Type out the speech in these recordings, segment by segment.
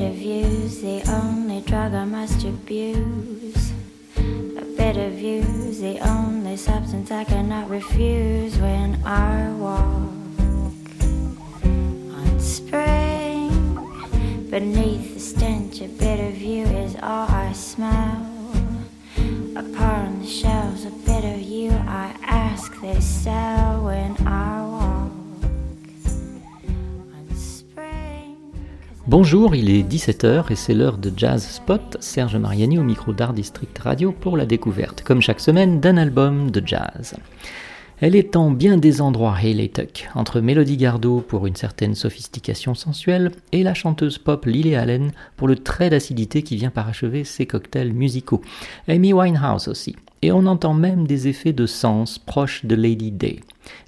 of you's the only drug I must abuse. A of you's the only substance I cannot refuse when Bonjour, il est 17h et c'est l'heure de Jazz Spot. Serge Mariani au micro d'Art District Radio pour la découverte, comme chaque semaine, d'un album de jazz. Elle est en bien des endroits Hayley Tuck, entre Mélodie Gardot pour une certaine sophistication sensuelle et la chanteuse pop Lily Allen pour le trait d'acidité qui vient parachever ses cocktails musicaux. Amy Winehouse aussi. Et on entend même des effets de sens proches de Lady Day.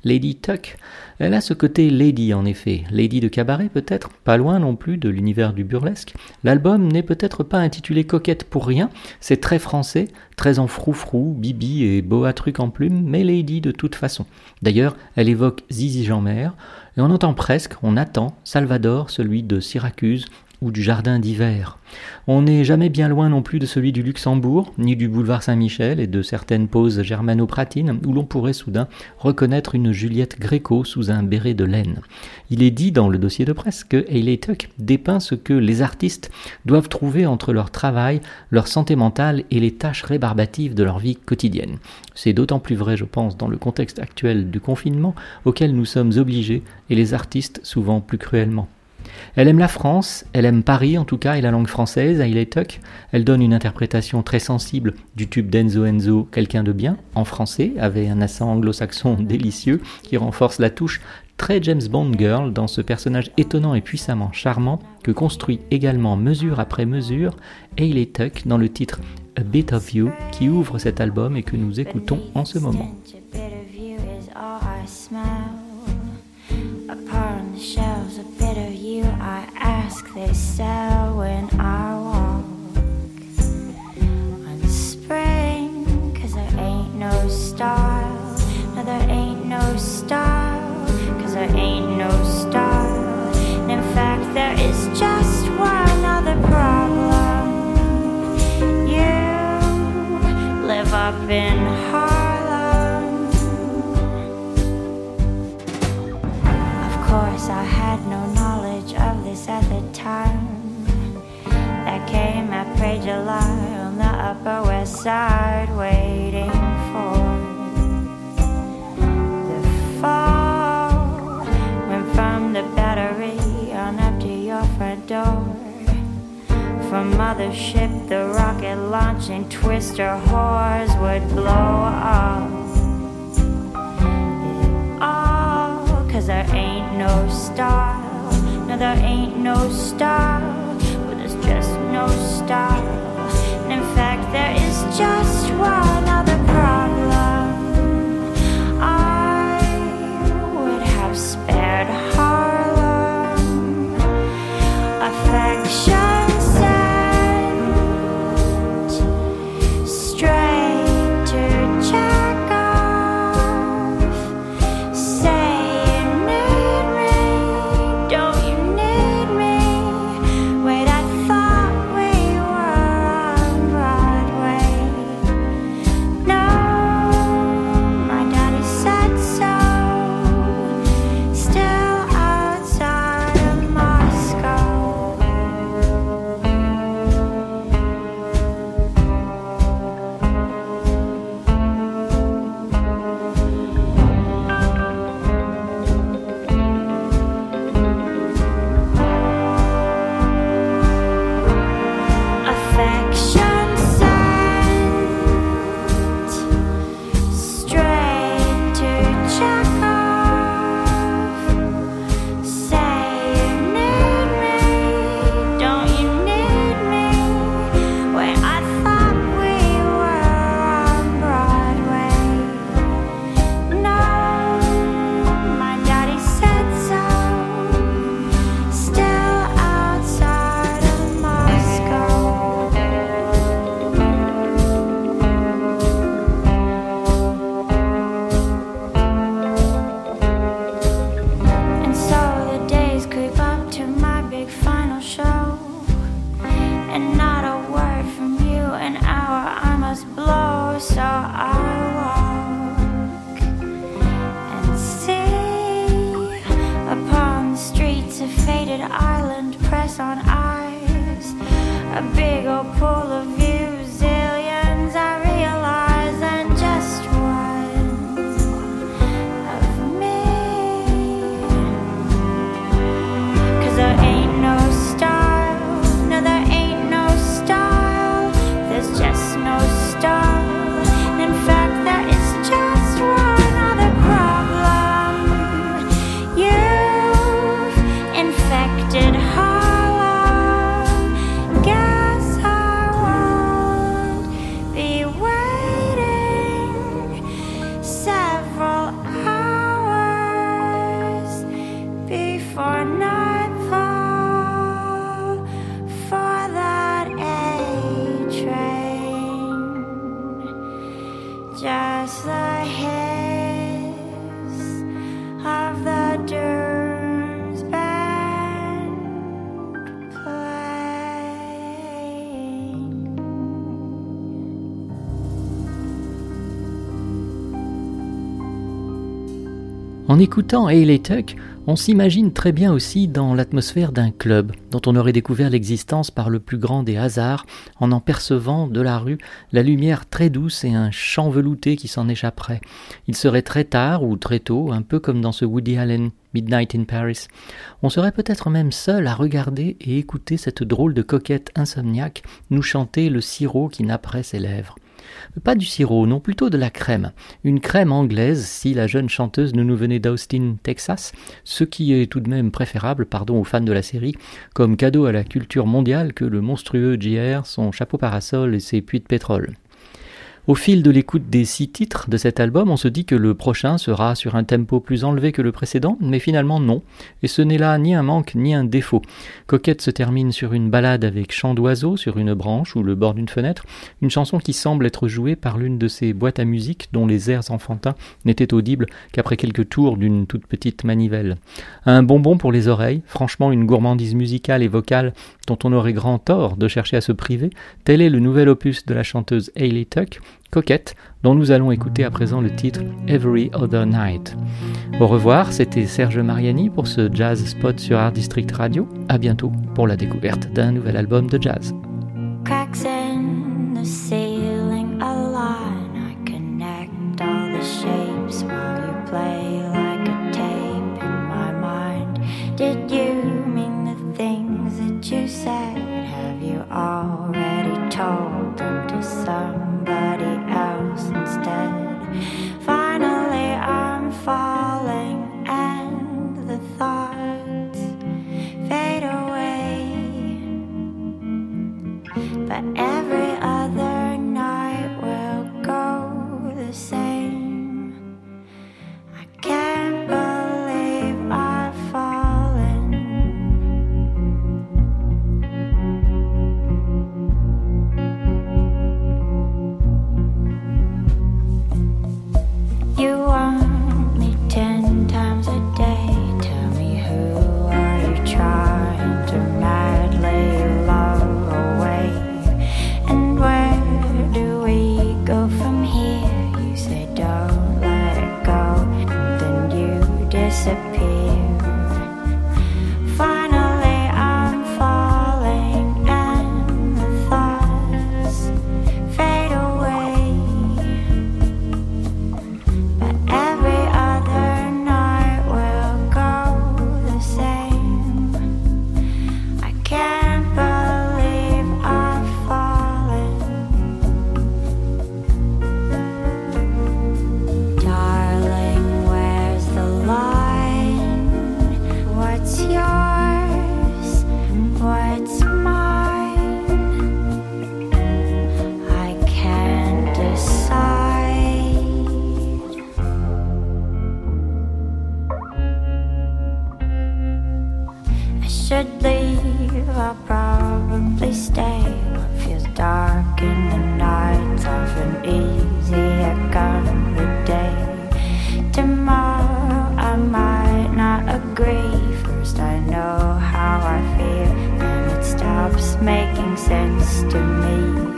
Lady Tuck, elle a ce côté lady en effet, lady de cabaret peut-être, pas loin non plus de l'univers du burlesque. L'album n'est peut-être pas intitulé Coquette pour rien, c'est très français, très en froufrou, bibi et boa truc en plume, mais lady de toute façon. D'ailleurs, elle évoque Zizi Jeanmer, et on entend presque, on attend Salvador, celui de Syracuse, ou du jardin d'hiver. On n'est jamais bien loin non plus de celui du Luxembourg, ni du boulevard Saint-Michel et de certaines poses germano-pratines où l'on pourrait soudain reconnaître une Juliette Gréco sous un béret de laine. Il est dit dans le dossier de presse que Hayley Tuck dépeint ce que les artistes doivent trouver entre leur travail, leur santé mentale et les tâches rébarbatives de leur vie quotidienne. C'est d'autant plus vrai, je pense, dans le contexte actuel du confinement auquel nous sommes obligés et les artistes souvent plus cruellement. Elle aime la France, elle aime Paris en tout cas et la langue française, Hayley Tuck. Elle donne une interprétation très sensible du tube d'Enzo Enzo, Quelqu'un de bien, en français, avec un accent anglo-saxon délicieux qui renforce la touche très James Bond girl dans ce personnage étonnant et puissamment charmant que construit également mesure après mesure Hayley Tuck dans le titre A Bit of You qui ouvre cet album et que nous écoutons en ce moment. I ask they sell when I walk on spring. Cause there ain't no style. No, there ain't no style. Cause there ain't no style. And in fact, there is just one other problem. You live up in Harlem. Upper West Side, waiting for the fall. Went from the battery on up to your front door. From Mothership, the rocket launching twister whores would blow off all Cause there ain't no style No, there ain't no style But there's just no style just why big old pool of you. En écoutant Hayley Tuck, on s'imagine très bien aussi dans l'atmosphère d'un club dont on aurait découvert l'existence par le plus grand des hasards en en percevant de la rue la lumière très douce et un chant velouté qui s'en échapperait. Il serait très tard ou très tôt, un peu comme dans ce Woody Allen Midnight in Paris. On serait peut-être même seul à regarder et écouter cette drôle de coquette insomniaque nous chanter le sirop qui napperait ses lèvres. Pas du sirop, non, plutôt de la crème. Une crème anglaise si la jeune chanteuse ne nous venait d'Austin, Texas, ce qui est tout de même préférable, pardon aux fans de la série, comme cadeau à la culture mondiale que le monstrueux JR, son chapeau parasol et ses puits de pétrole. Au fil de l'écoute des six titres de cet album, on se dit que le prochain sera sur un tempo plus enlevé que le précédent, mais finalement non, et ce n'est là ni un manque ni un défaut. Coquette se termine sur une balade avec chant d'oiseau sur une branche ou le bord d'une fenêtre, une chanson qui semble être jouée par l'une de ces boîtes à musique dont les airs enfantins n'étaient audibles qu'après quelques tours d'une toute petite manivelle. Un bonbon pour les oreilles, franchement une gourmandise musicale et vocale dont on aurait grand tort de chercher à se priver, tel est le nouvel opus de la chanteuse Hayley Tuck, Dont nous allons écouter à présent le titre Every Other Night. Au revoir, c'était Serge Mariani pour ce Jazz Spot sur Art District Radio. À bientôt pour la découverte d'un nouvel album de jazz. Cracks in Say. should leave, I'll probably stay. What feels dark in the night's often easier come the day. Tomorrow I might not agree. First I know how I feel, then it stops making sense to me.